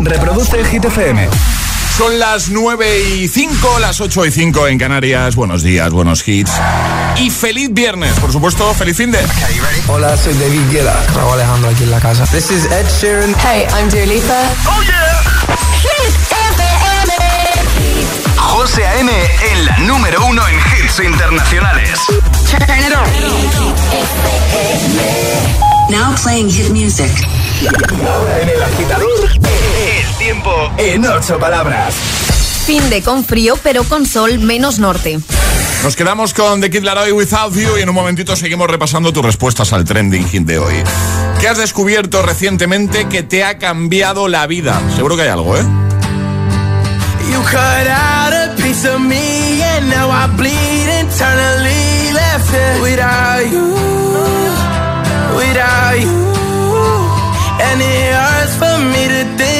Reproduce Hit FM. Son las 9 y 5, las 8 y 5 en Canarias. Buenos días, buenos hits. Y feliz viernes, por supuesto, feliz fin de. Hola, soy David Guetta. Raúl Alejandro aquí en la casa. This is Ed Sheeran. Hey, I'm Dua Lipa. ¡Oh, yeah! Hit FM. José A.M. en la número uno en hits internacionales. Turn it on. Now playing hit music. En el agitador, el tiempo en ocho palabras. Fin de con frío, pero con sol menos norte. Nos quedamos con The Kid Laroi Without You y en un momentito seguimos repasando tus respuestas al trending hit de hoy. ¿Qué has descubierto recientemente que te ha cambiado la vida? Seguro que hay algo, ¿eh? You cut out a piece of me and now I bleed internally left it without you, without you. And it hurts for me to think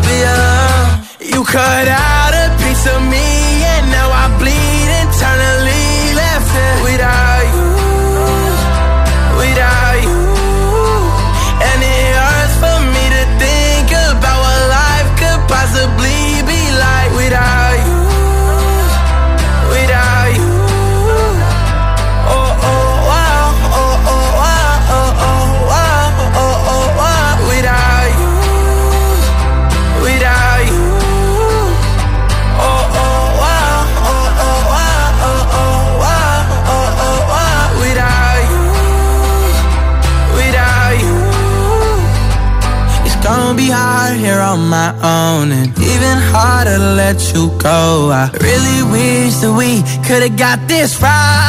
arrepiar E o caralho. Really wish that we could've got this right.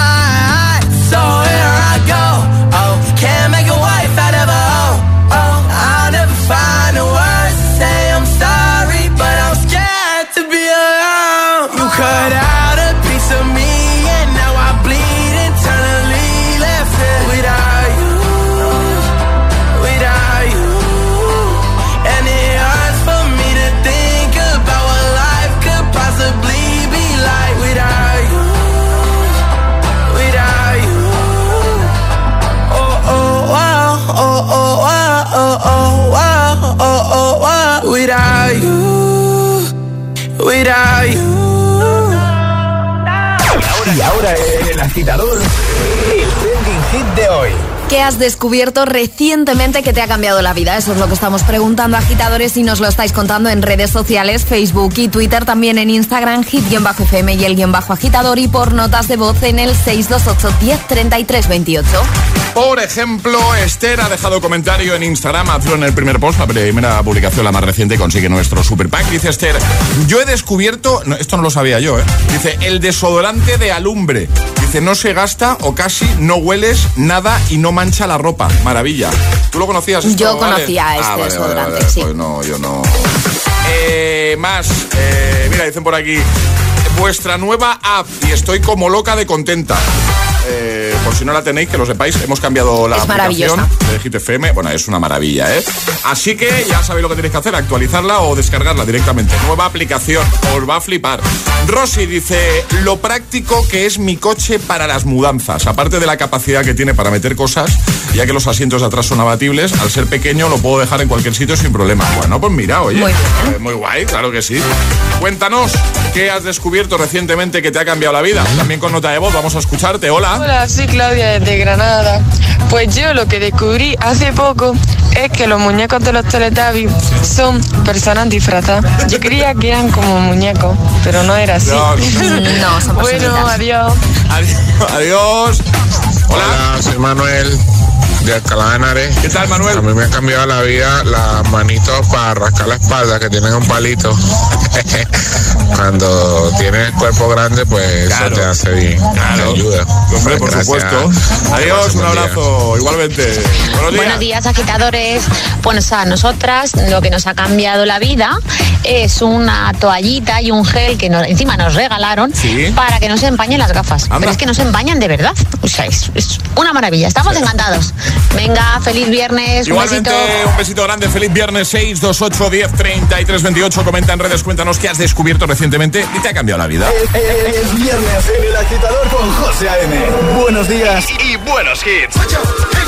¿Qué has descubierto recientemente que te ha cambiado la vida? Eso es lo que estamos preguntando agitadores y nos lo estáis contando en redes sociales, Facebook y Twitter, también en Instagram, hit-fm y el guion bajo agitador y por notas de voz en el 628 10 28. Por ejemplo, Esther ha dejado comentario en Instagram, hazlo en el primer post, la primera publicación, la más reciente, consigue nuestro super pack. Dice Esther, yo he descubierto, esto no lo sabía yo, ¿eh? dice, el desodorante de alumbre. Dice, no se gasta o casi no hueles nada y no mancha la ropa. Maravilla. ¿Tú lo conocías? esto, Yo Vale? conocía este Ah, vale, vale, desodorante, vale. sí. Pues no, yo no. Eh, más, eh, mira, dicen por aquí, vuestra nueva app y estoy como loca de contenta. Eh, por si no la tenéis, que lo sepáis, hemos cambiado la Es aplicación de Hit FM. Bueno, es una maravilla, ¿eh? Así que ya sabéis lo que tenéis que hacer, actualizarla o descargarla directamente. Nueva aplicación, os va a flipar. Rosy dice, lo práctico que es mi coche para las mudanzas. Aparte de la capacidad que tiene para meter cosas, ya que los asientos de atrás son abatibles, al ser pequeño lo puedo dejar en cualquier sitio sin problema. Bueno, pues mira, oye. Muy eh, muy guay, claro que sí. Cuéntanos, ¿qué has descubierto recientemente que te ha cambiado la vida? También con nota de voz, vamos a escucharte. Hola. Hola, soy Claudia desde Granada. Pues yo lo que descubrí hace poco es que los muñecos de los Teletubbies son personas disfrazadas. Yo creía que eran como muñecos, pero no era así. No, No, son bueno, adiós. Adiós. Adiós. Hola. Hola, soy Manuel. De Alcalá de Henares. ¿Qué tal, Manuel? A mí me ha cambiado la vida las manitos para rascar la espalda que tienen un palito. Cuando tienes el cuerpo grande, pues Claro. eso te hace bien, Claro. te ayuda. Hombre, por Gracias. supuesto. Adiós, un abrazo. Igualmente. Buenos días. Buenos días, agitadores. Pues a nosotras lo que nos ha cambiado la vida es una toallita y un gel que nos- encima nos regalaron Sí. para que no se empañen las gafas. Anda. Pero es que no se empañan de verdad. O sea, es, es una maravilla. Estamos encantados. Venga, feliz viernes. Un Igualmente, besito. un besito grande, feliz viernes 6, 2, 8, 10, 33, 28. Comenta en redes, cuéntanos qué has descubierto recientemente y te ha cambiado la vida. Es viernes en el agitador con José A.M. Buenos días y buenos hits.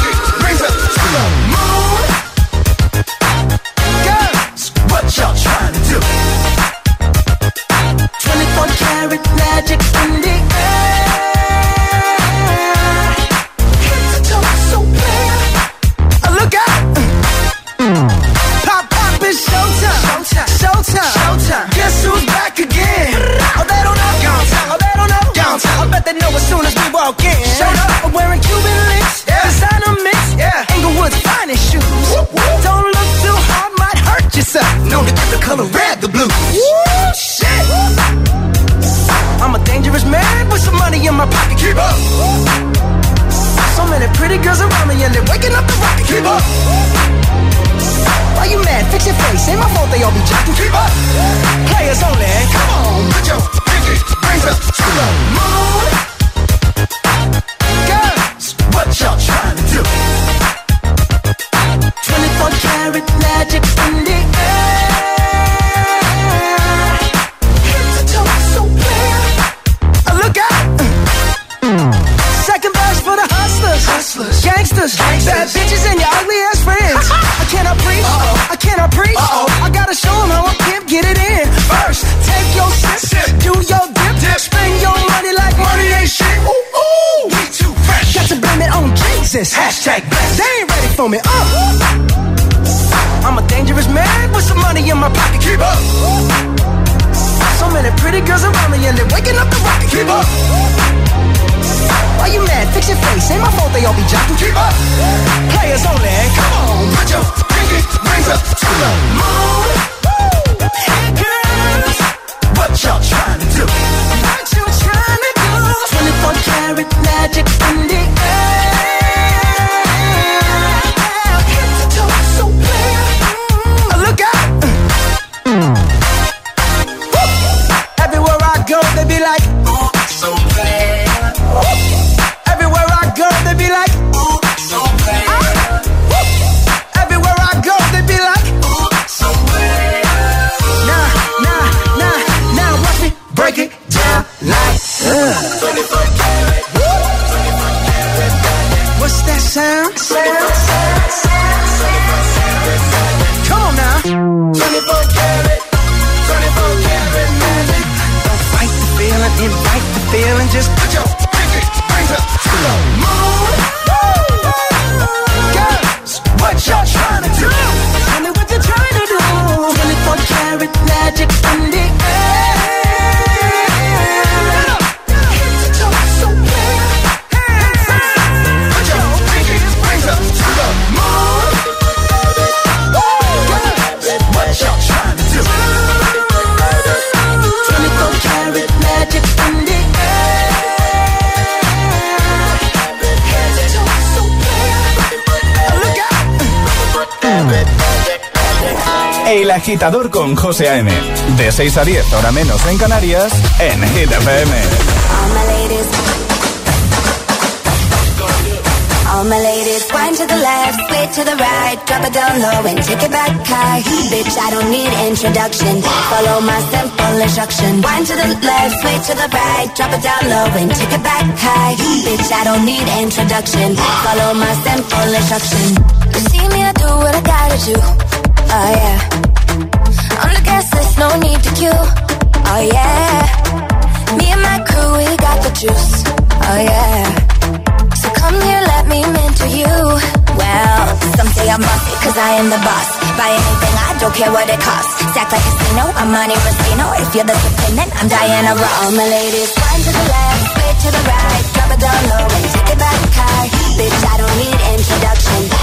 Agitador con José A.M. De 6 a 10, hora menos en Canarias, en Hit FM. All my ladies. All my ladies, wind to the left, sway to the right, drop it down low and take it back high. Bitch, I don't need introduction. Follow my simple instruction. Wind to the left, sway to the right, drop it down low and take it back high. Bitch, I don't need introduction. Follow my simple instruction. You see me, I do what I gotta do. Oh yeah. On the gas list, no need to queue. Oh yeah. Me and my crew, we got the juice. Oh yeah. So come here, let me mentor you. Well, some say I'm bossy, cause I am the boss. Buy anything, I don't care what it costs. Stack like a casino, I'm Monte Rustino. If you're the then I'm Diana Ross. All my ladies, one to the left, straight to the right. Drop it down low and take it back high. Bitch, I don't need introduction.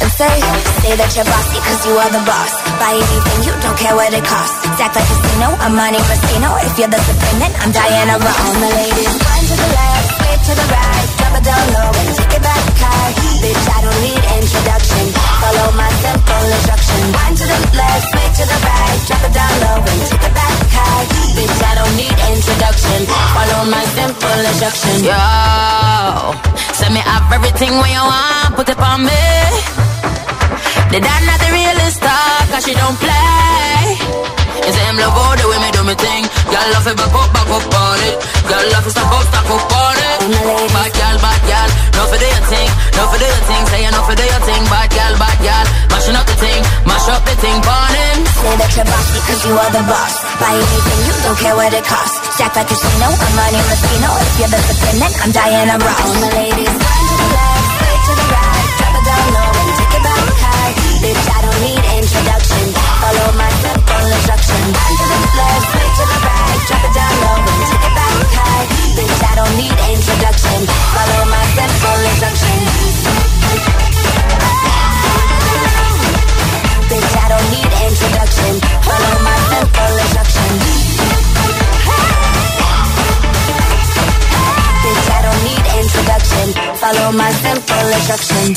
And say, say that you're bossy cause you are the boss. Buy anything, you don't care what it costs. Act like a casino, I'm money casino. If you're the supreme, then I'm Diana Ross. All the ladies, one to the left, straight to the right. Drop it down low and take it back high. Bitch, I don't need introduction. Follow my simple instruction. One to the left, straight to the right. Drop it down low and take it back high. Bitch, I don't need introduction. Follow my simple instruction. Yo, send me up everything when you want, put it on me. The dad not the realest star, cause she don't play. You say him love all the way me do me thing. Girl love it back up, back up on it. Girl love it stop up, stop up on it. Bad girl, bad girl, no for do your thing, no for do your thing. Say you no for do your thing, bad girl, bad girl. Mashing up the thing, mash up the thing, burn him. Say that you're bossy cause you are the boss. Buy anything, you don't care what it costs. Stack like a casino, I'm money Latino. If you're the then I'm Diana Ross. All the ladies, Bitch, I don't need introduction. Follow my simple instruction. Bitch, I don't need introduction. Follow my. Follow.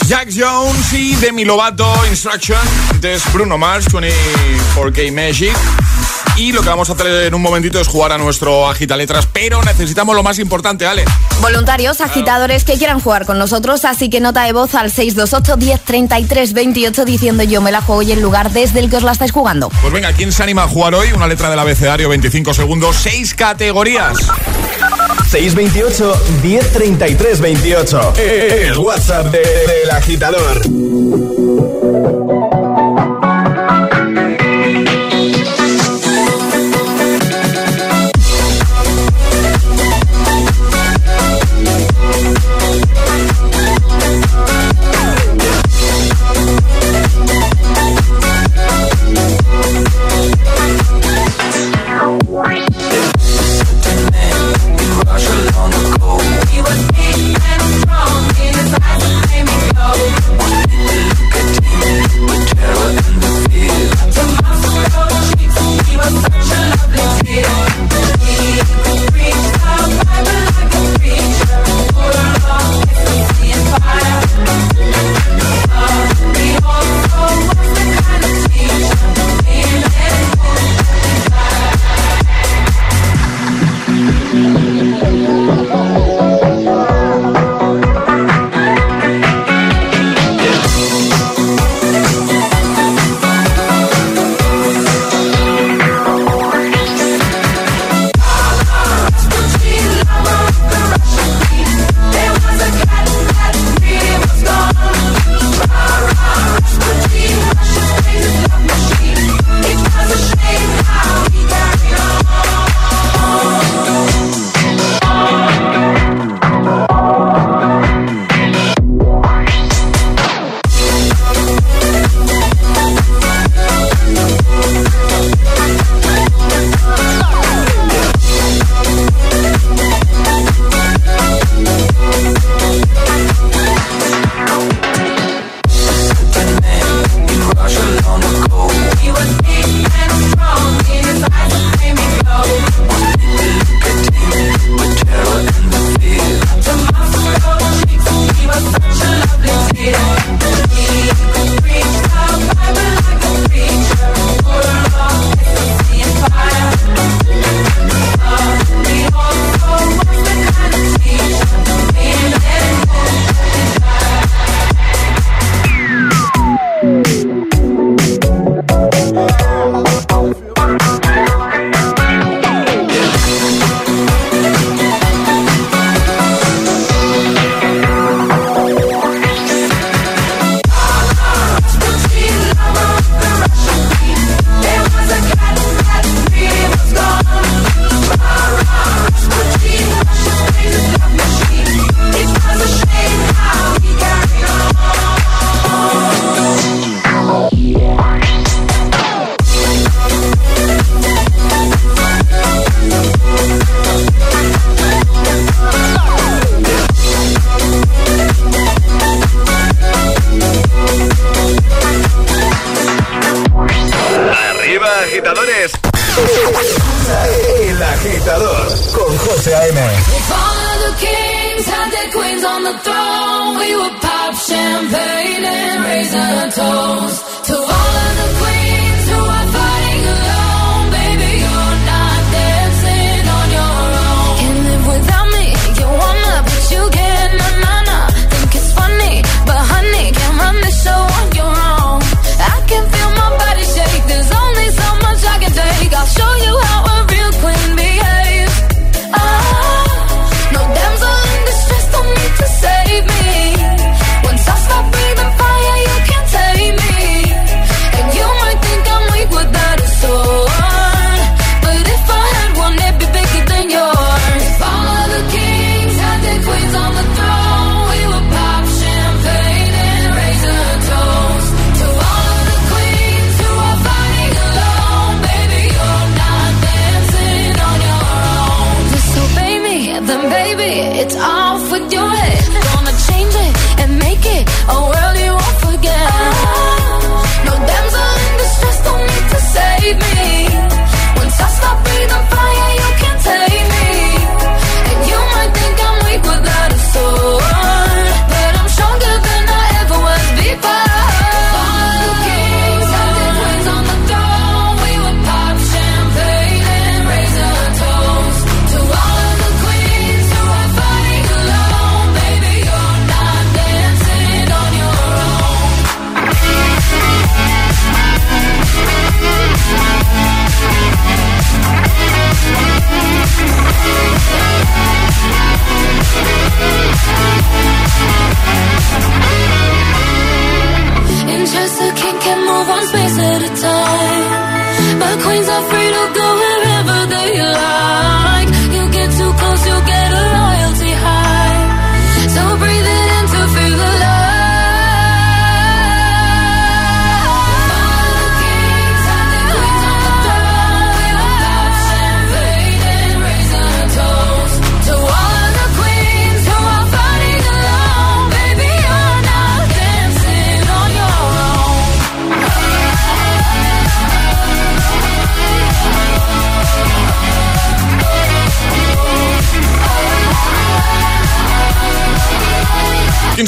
Jack Jones y Demi Lovato, Instruction. Antes Bruno Mars, 24K Magic. Y lo que vamos a hacer en un momentito es jugar a nuestro agita letras, pero necesitamos lo más importante, Ale. Voluntarios, agitadores que quieran jugar con nosotros, así que nota de voz al 628 10 33 28 diciendo yo me la juego y el lugar desde el que os la estáis jugando. Pues venga, ¿quién se anima a jugar hoy? Una letra del abecedario, 25 segundos, 6 categorías. 628 1033 28. El WhatsApp de- del agitador.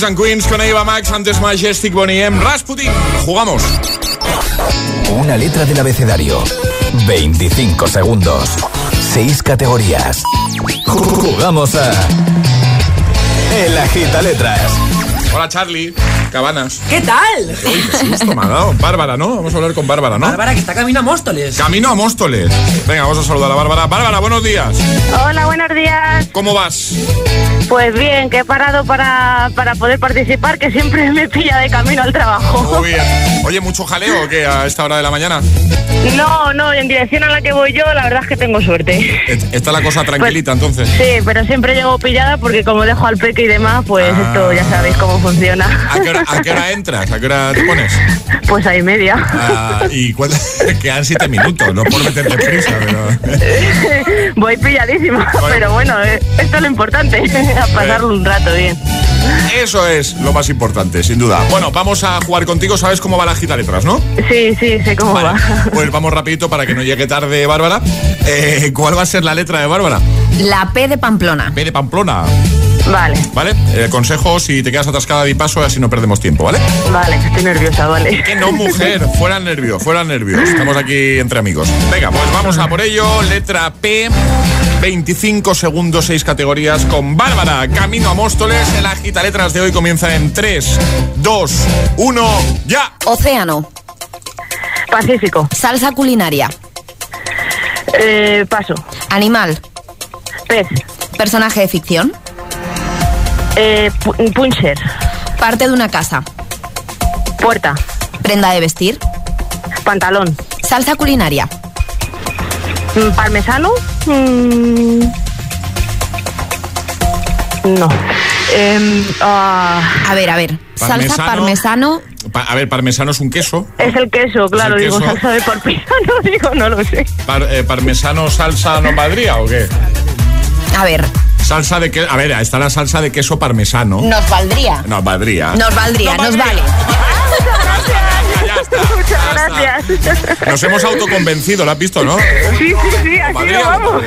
And Queens con Eva Max, antes Majestic Bonnie M. Rasputin. Jugamos. Una letra del abecedario. 25 segundos. 6 categorías. Jugamos a. El agita letras. Hola Charlie, Cabanas. ¿Qué tal? Uy, qué susto me ha dado. Bárbara, ¿no? Vamos a hablar con Bárbara, ¿no? Bárbara, que está camino a Móstoles. Camino a Móstoles. Venga, vamos a saludar a Bárbara. Bárbara, buenos días. Hola, buenos días. ¿Cómo vas? Pues bien, que he parado para, para poder participar, que siempre me pilla de camino al trabajo. Muy bien. Oye, ¿mucho jaleo o qué a esta hora de la mañana? No, no, en dirección a la que voy yo, la verdad es que tengo suerte. Está la cosa tranquilita entonces. Sí, pero siempre llego pillada porque como dejo al peque y demás, pues Ah. esto ya sabéis cómo funciona. ¿A qué, hora, a qué hora entras? ¿A qué hora te pones? Pues ahí media. Ah, y cuenta- quedan siete minutos, no por meterte prisa, pero... voy pilladísima, pero bueno, eh, esto es lo importante, pasarlo un rato bien. Eso es lo más importante, sin duda. Bueno, vamos a jugar contigo, ¿sabes cómo va la gita letras, no? Sí, sí, sé cómo Vale, va. Pues vamos rapidito para que no llegue tarde Bárbara. Eh, ¿Cuál va a ser la letra de Bárbara? La P de Pamplona. P de Pamplona. Vale, ¿Vale? Eh, consejo, si te quedas atascada de paso, así no perdemos tiempo, ¿vale? vale, estoy nerviosa, vale. Que no, mujer, fuera nervio, fuera nervio. Estamos aquí entre amigos. Venga, pues vamos a por ello. Letra P, 25 segundos, 6 categorías con Bárbara. Camino a Móstoles. El agita letras de hoy comienza en 3, 2, 1, ya. Océano. Pacífico. Salsa culinaria. Eh, paso. Animal. Pez. Personaje de ficción. Eh, pu- puncher. Parte de una casa. Puerta. Prenda de vestir. Pantalón. Salsa culinaria. Mm, Parmesano. Mm, No. Em, ah, A ver, a ver. Salsa Parmesano. parmesano. Pa- a ver, parmesano es un queso. es el queso, claro. el digo, queso. salsa de parmesano. Digo, no lo sé. Par- eh, ¿Parmesano salsa no valdría o qué? A ver, Salsa de queso. A ver, está la salsa de queso parmesano. nos valdría. No, valdría. Nos valdría, nos vale. Ya, ya, Muchas gracias. Nos hemos autoconvencido, ¿lo has visto, no? Sí, sí, sí, así Madrid, lo vamos.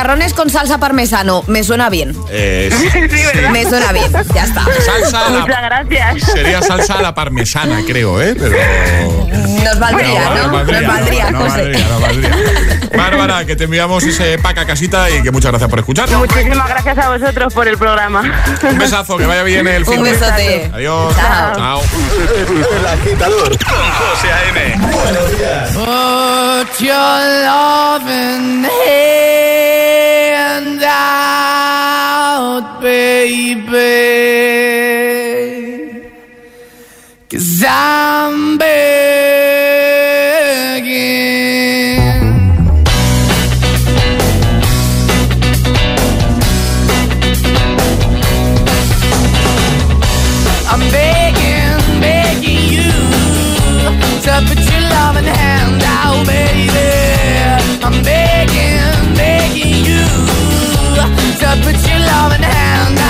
Macarrones con salsa parmesano, me suena bien. Eh, sí, Sí, ¿verdad? Me suena bien, ya está. salsa a la- Muchas gracias. Sería salsa a la parmesana, creo, ¿eh? Pero... Nos valdría, ¿no? Nos valdría, no, no José. valdría, no valdría. Bárbara, que te enviamos ese pack a casita y que muchas gracias por escucharnos. Muchísimas gracias a vosotros por el programa. Un besazo, que vaya bien el fin Un de- besote. Adiós. Chao. Chao. El agitador con José A.M. Buenos días. Put your loving hand baby. Cause I'm begging. I'm begging, begging you to put your loving hand out, baby. I'm begging, begging you to put your loving hand out,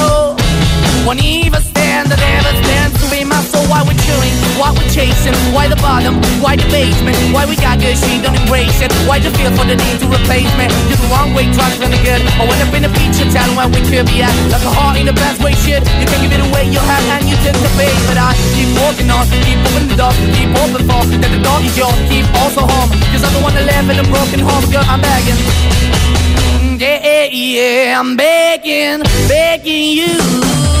Won't even stand, I never stand to be my soul. Why we're why we're chasing, why the bottom, why the basement, why we got good, she don't embrace it. Why the feel for the need to replace me? You're the wrong way, trying to the good. I went up in a feature town where we could be at. Like a heart in the best way, shit. You can give it away, you have, and you take the bait. But I keep walking on, keep moving the door, keep open for that the door is yours, keep also home. Cause I'm the one that live in a broken home, girl, I'm begging. Yeah, Yeah, yeah, I'm begging, begging you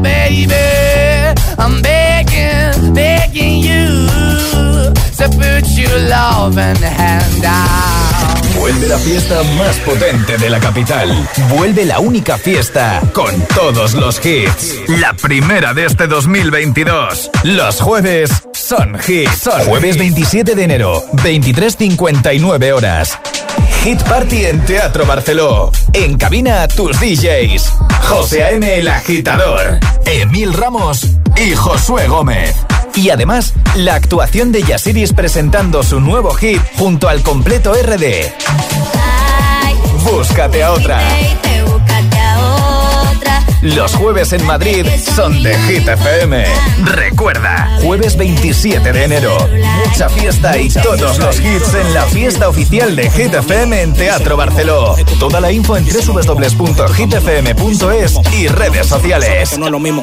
baby. I'm begging, begging you to put your loving hand out. Vuelve la fiesta más potente de la capital. Vuelve la única fiesta con todos los hits. La primera de este 2022. Los jueves son hits. Son jueves 27 de enero, 23.59 horas. Hit Party en Teatro Barceló. En cabina tus DJs. José A.M. El Agitador. Emil Ramos y Josué Gómez. Y además, la actuación de Yasiris presentando su nuevo hit junto al completo RD. Búscate a otra. Los jueves en Madrid son de Hit FM. Recuerda, jueves 27 de enero. Mucha fiesta y todos los hits en la fiesta oficial de Hit FM en Teatro Barceló. Toda la info en www.hitfm.es y redes sociales. No lo mismo.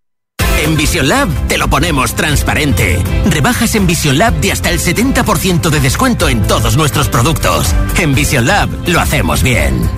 En Vision Lab te lo ponemos transparente. Rebajas en Vision Lab de hasta el 70% de descuento en todos nuestros productos. En Vision Lab lo hacemos bien.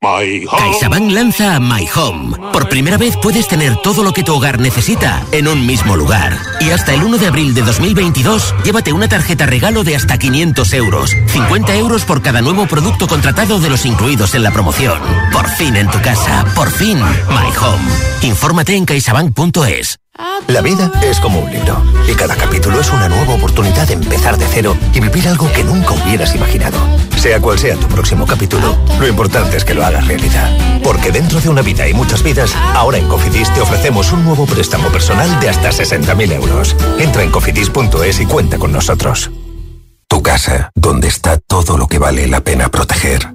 CaixaBank lanza My Home. Por primera vez puedes tener todo lo que tu hogar necesita en un mismo lugar. Y hasta el 1 de abril de 2022, llévate una tarjeta regalo de hasta 500 euros. 50 euros por cada nuevo producto contratado de los incluidos en la promoción. Por fin en tu casa. Por fin My Home. Infórmate en caixabank.es. La vida es como un libro y cada capítulo es una nueva oportunidad de empezar de cero y vivir algo que nunca hubieras imaginado. Sea cual sea tu próximo capítulo, lo importante es que lo hagas realidad. Porque dentro de una vida y muchas vidas, ahora en Cofidis te ofrecemos un nuevo préstamo personal de hasta 60.000 euros. Entra en cofidis.es y cuenta con nosotros. Tu casa, donde está todo lo que vale la pena proteger.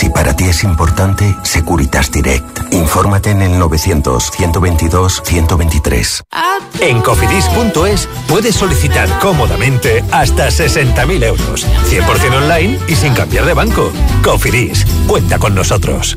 Si para ti es importante, Securitas Direct. Infórmate en el 900-122-123. En cofidis.es puedes solicitar cómodamente hasta 60.000 euros. 100% online y sin cambiar de banco. Cofidis, cuenta con nosotros.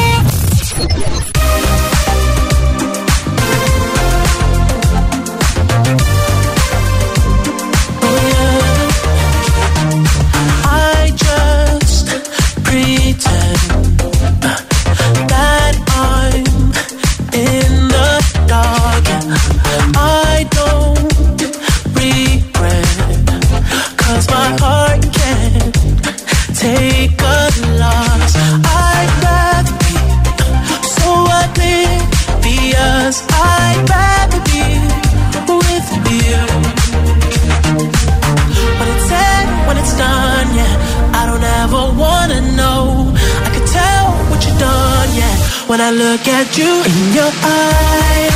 Take a loss. I'd rather be so oblivious. I'd rather be with you. When it's said, when it's done, yeah. I don't ever wanna know. I could tell what you've done, yeah. When I look at you in your eyes,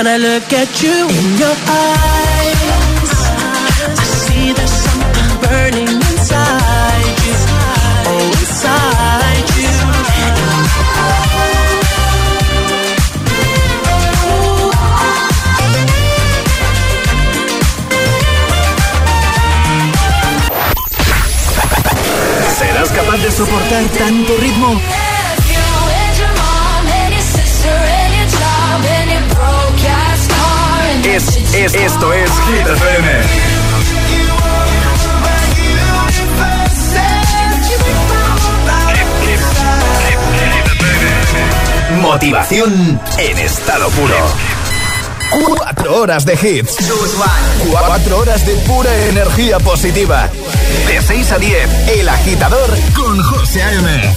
When I look at you in your eyes, I see there's something burning inside you. Oh, inside you. ¿Serás capaz de soportar tanto ritmo? Es, es, esto es Hit FM. Motivación en estado puro. Cuatro horas de hits. Cuatro horas de pura energía positiva. De 6 a 10, El Agitador con José A.M.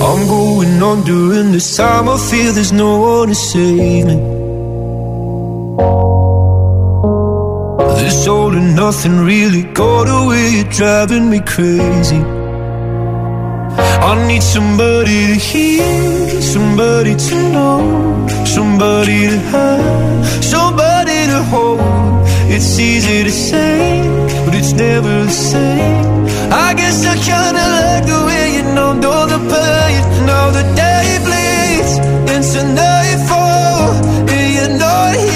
I'm going on during this time. I feel there's no one to save me. Nothing really got away. You're driving me crazy. I need somebody to hear, somebody to know, somebody to have, somebody to hold. It's easy to say, but it's never the same. I guess I kinda like the way you know, know the pain. Now the day bleeds into nightfall, and you're not here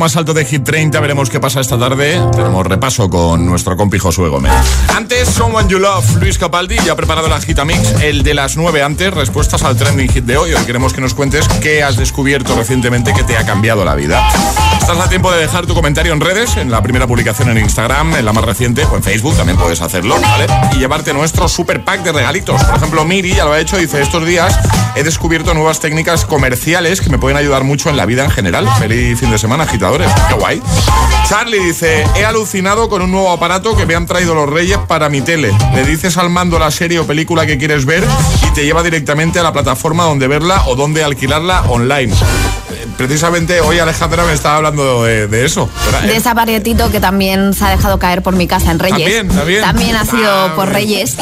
más alto de Hit 30. Veremos qué pasa esta tarde. Tenemos repaso con nuestro compi Josué Gómez. Antes, Someone You Love, Luis Capaldi, ya ha preparado la Gitamix, el de las 9 antes, respuestas al trending hit de hoy. Hoy queremos que nos cuentes qué has descubierto recientemente que te ha cambiado la vida. Estás a tiempo de dejar tu comentario en redes, en la primera publicación en Instagram, en la más reciente, o en Facebook también puedes hacerlo, ¿vale? Y llevarte nuestro super pack de regalitos. Por ejemplo, Miri ya lo ha hecho, dice, estos días he descubierto nuevas técnicas comerciales que me pueden ayudar mucho en la vida en general. Feliz fin de semana, agitadores. Qué guay. Charlie dice, he alucinado con un nuevo aparato que me han traído los reyes para mi tele. Le dices al mando la serie o película que quieres ver y te lleva directamente a la plataforma donde verla o donde alquilarla online. Precisamente hoy Alejandra me estaba hablando de, de eso. De ese aparatito que también se ha dejado caer por mi casa en Reyes. También, también. También ha sido Ah, por. Reyes.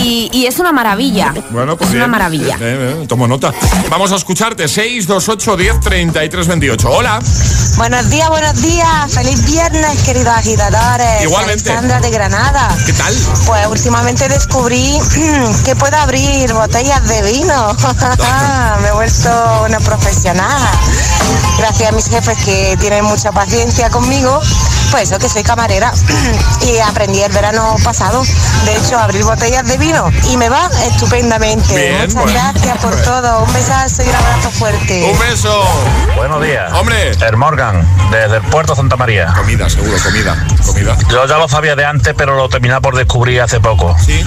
Y, y es una maravilla. Bueno, pues es una maravilla. Eh, eh, tomo nota. Vamos a escucharte. 628 10 33 28. Hola. Buenos días, buenos días. Feliz viernes, queridos agitadores. Igualmente. Alexandra de Granada. ¿Qué tal? Pues últimamente descubrí que puedo abrir botellas de vino. Me he vuelto una profesional. Gracias a mis jefes que tienen mucha paciencia conmigo. Pues eso, que soy camarera. y aprendí el verano pasado. De hecho, a abrir botellas de vino. Y me va estupendamente. Bien, Muchas bueno. gracias por todo. Un besazo y un abrazo fuerte. Un beso. Buenos días. Hombre. El Morgan, desde el puerto Santa María. Comida, seguro, comida. Comida. Yo ya lo sabía de antes, pero lo terminé por descubrir hace poco. Sí.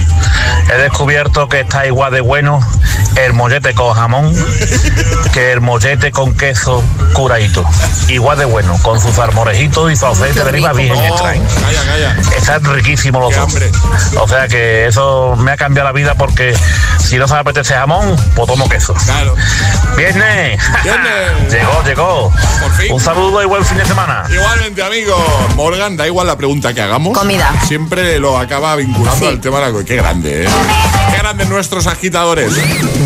He descubierto que está igual de bueno el mollete con jamón que el mollete con queso curadito. Igual de bueno, con sus almorejitos y su aceite de oliva virgen Oh, extra. ¿eh? calla, calla. Están riquísimos los dos. hambre. O sea que eso me ha cambiado la vida porque si no se me apetece jamón, pues tomo queso. Claro. ¡Viernes! Viernes. llegó, llegó. Por fin. Un saludo y buen fin de semana. Igualmente, amigo. Morgan, da igual la pregunta que hagamos. Comida. Siempre lo acaba vinculando al tema de la Qué grande, ¿eh? Qué grandes nuestros agitadores.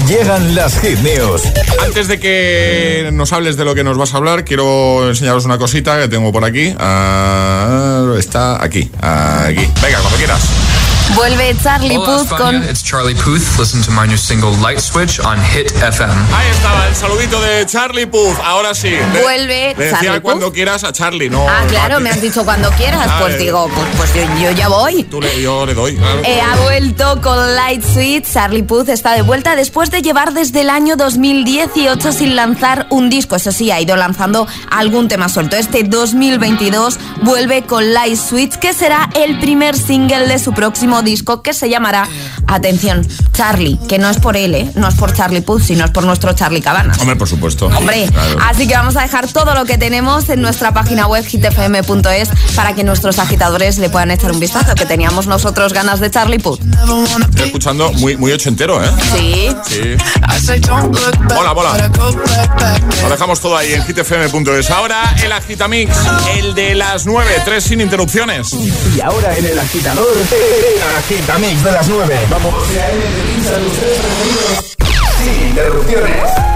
Llegan las hit news. Antes de que nos hables de lo que nos vas a hablar, quiero enseñaros una cosita que tengo por aquí. Ah, está aquí, aquí. Venga, cuando quieras. Vuelve Charlie Hola Puth España, con it's Charlie Puth. Listen to my new single Light Switch on Hit FM. Ahí estaba el saludito de Charlie Puth. Ahora sí. Le- Vuelve Le decía Charlie cuando Puth. quieras a Charlie, no. Ah, claro, me has dicho cuando quieras. Ah, Pues eh. digo, pues, pues yo, yo ya voy. Tú le, yo le doy. claro. Eh, ha vuelto con Light Sweet. Charlie Puth está de vuelta después de llevar desde el año 2018 sin lanzar un disco. Eso sí, ha ido lanzando algún tema suelto. Este 2022 vuelve con Light Sweet, que será el primer single de su próximo disco que se llamará, atención, Charlie, que no es por él, ¿eh? no es por Charlie Puth, sino es por nuestro Charlie Cabanas. Hombre, por supuesto. Hombre, Claro. así que vamos a dejar todo lo que tenemos en nuestra página web hitfm.es para que nuestros agitadores le puedan echar un vistazo, que teníamos nosotros ganas de Charlie Puth. Estoy escuchando muy, muy ochentero, ¿eh? Sí. Sí. Hola, hola. Lo dejamos todo ahí en hitfm.es. Ahora el agitamix, el de las 9, tres sin interrupciones. Y ahora en el agitador, agitamix de las 9. Vamos. Sin interrupciones.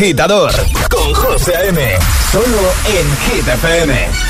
agitador con José A.M. Solo en Hit FM.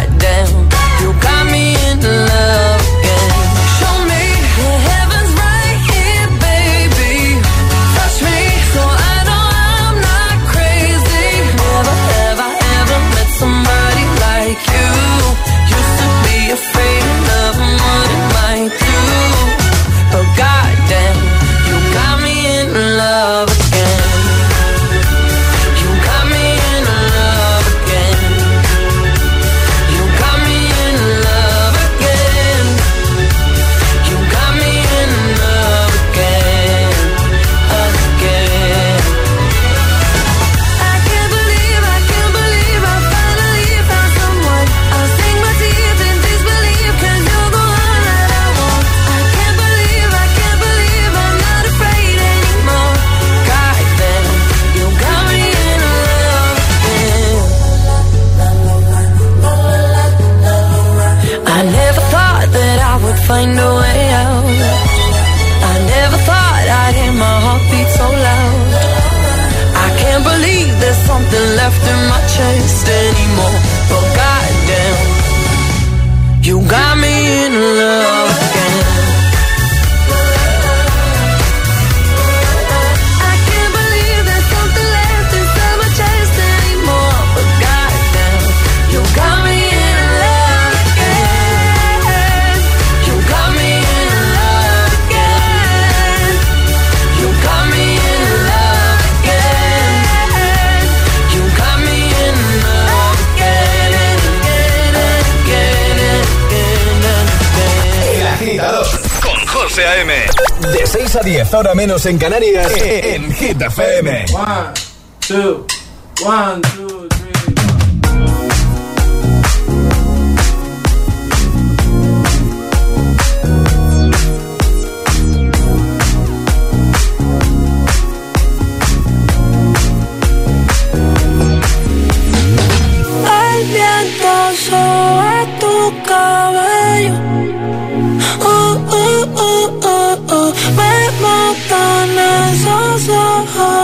chased it 6 a 10, ahora menos en Canarias, eh, en Hit FM. Eh, eh. One, two, one, two.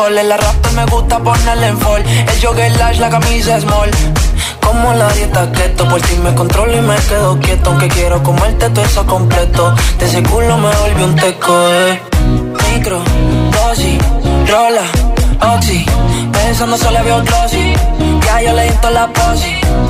Call. El arrastre me gusta ponerle en fall. El jogger lash, la camisa small. Como la dieta keto, por si me controlo y me quedo quieto. Aunque quiero comerte todo eso completo. De ese culo me volvió un teco, eh. Micro, dosis, rola, oxi. Pensando solo veo glossy. Ya yo le di la posi.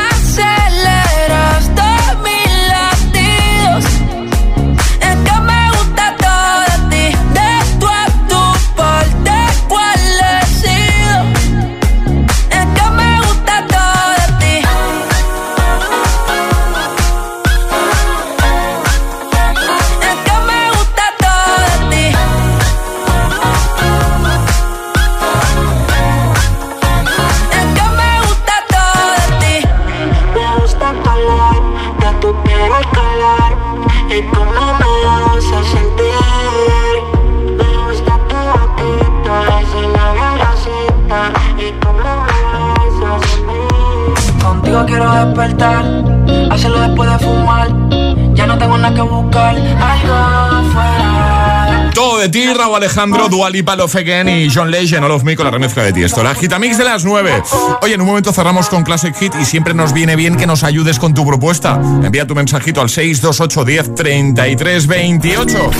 De ti, Raúl Alejandro, Dualipa, Love Again y John Legend, All of Me con la remezcla de ti. Esto, la Gitamix de las 9. Oye, en un momento cerramos con Classic Hit y siempre nos viene bien que nos ayudes con tu propuesta. Envía tu mensajito al 628 10 33 28.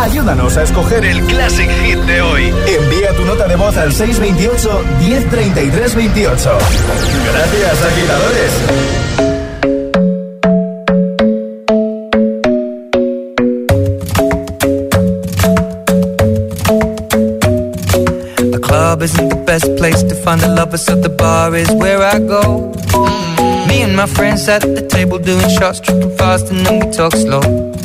Ayúdanos a escoger el Classic Hit de hoy. Envía tu nota de voz al 628 1033 28. Gracias, agitadores. Best place to find the lovers, so the bar is where I go. Me and my friends at the table doing shots, tripping fast, and then we talk slow.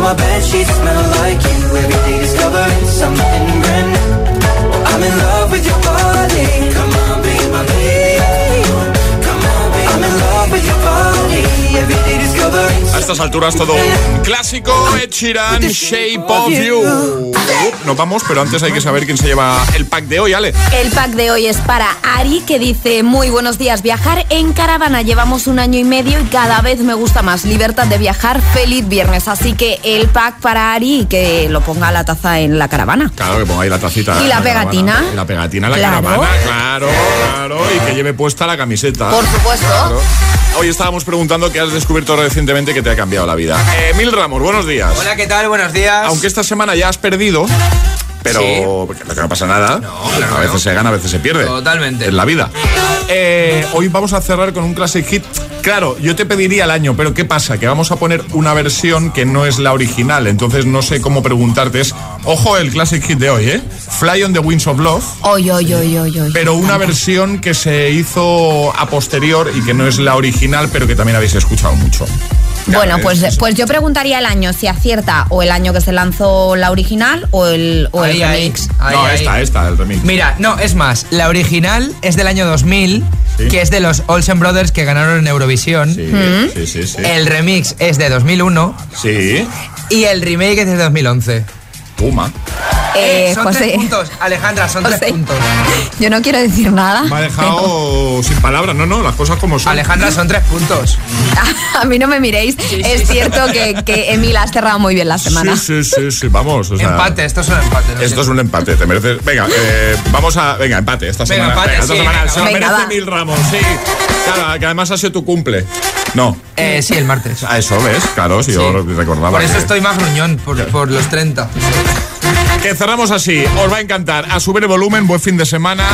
My bed sheets smell like you. Every day discovering something brand new. Well, I'm in love with your body. Come on, be my baby. Hasta estas alturas todo un clásico. Ed Sheeran, Shape of You. Nos vamos, pero antes hay que saber quién se lleva el pack de hoy, Ale. El pack de hoy es para Ari, que dice, muy buenos días, viajar en caravana. Llevamos un año y medio y cada vez me gusta más. Libertad de viajar, feliz viernes. Así que el pack para Ari, que lo ponga la taza en la caravana. Claro, que ponga ahí la tacita. ¿Y la pegatina? caravana. Y la pegatina en la Claro. caravana, claro, claro. Y que lleve puesta la camiseta. Por supuesto. Claro. Hoy estábamos preguntando qué has descubierto recientemente que te ha cambiado la vida. Eh, Mil Ramos, buenos días. Hola, ¿qué tal? Buenos días. Aunque esta semana ya has perdido, pero Sí. porque no pasa nada. claro a que veces no. se gana, a veces se pierde. Totalmente. En la vida. Eh, hoy vamos a cerrar con un classic hit. Claro, yo te pediría el año, pero ¿qué pasa? Que vamos a poner una versión que no es la original, entonces no sé cómo preguntarte. Es, ojo, el classic hit de hoy, ¿eh? Fly on the Wings of Love. Oy, oy, oy, oy, oy. Pero una versión que se hizo a posterior y que no es la original, pero que también habéis escuchado mucho. Bueno, es- pues, pues yo preguntaría el año, si acierta o el año que se lanzó la original o el, o el Ahí, ahí. remix. Ahí, no, ahí. esta, esta, el remix. Mira, no, es más, la original es del año 2000, que es de los Olsen Brothers que ganaron en Eurovisión. Sí, sí, sí, sí. El remix es de 2001 Sí. y el remake es de 2011. Puma. Eh, son José. tres puntos, Alejandra, son José. tres puntos. Yo no quiero decir nada. Me ha dejado sin palabras. No, no, las cosas como son. Alejandra, son tres puntos. A mí no me miréis. es cierto que, que Emil has cerrado muy bien la semana. Sí, sí, sí, sí, vamos. o sea, empate, esto es un empate. lo Esto es un empate, te mereces. Venga, eh, vamos a. Venga, empate. Esta Venga, semana. empate, esta sí, semana venga, se lo venga, merece. Mil Ramos, sí. Claro, que además ha sido tu cumple. No. Eh, sí, el martes. A eso, ¿ves? Claro, si yo recordaba. Por eso que- estoy más gruñón, por, por los 30. Que cerramos así, os va a encantar. A subir el volumen, buen fin de semana.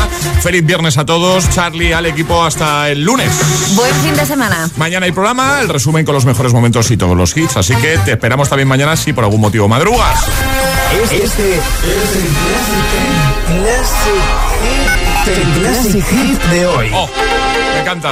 Feliz viernes a todos. Charlie, al equipo, hasta el lunes. Buen fin de semana. Mañana hay programa, el resumen con los mejores momentos y todos los hits. Así que te esperamos también mañana si por algún motivo madrugas. Este es el Classic Hit, el Classic Hit de hoy. Oh, me encanta.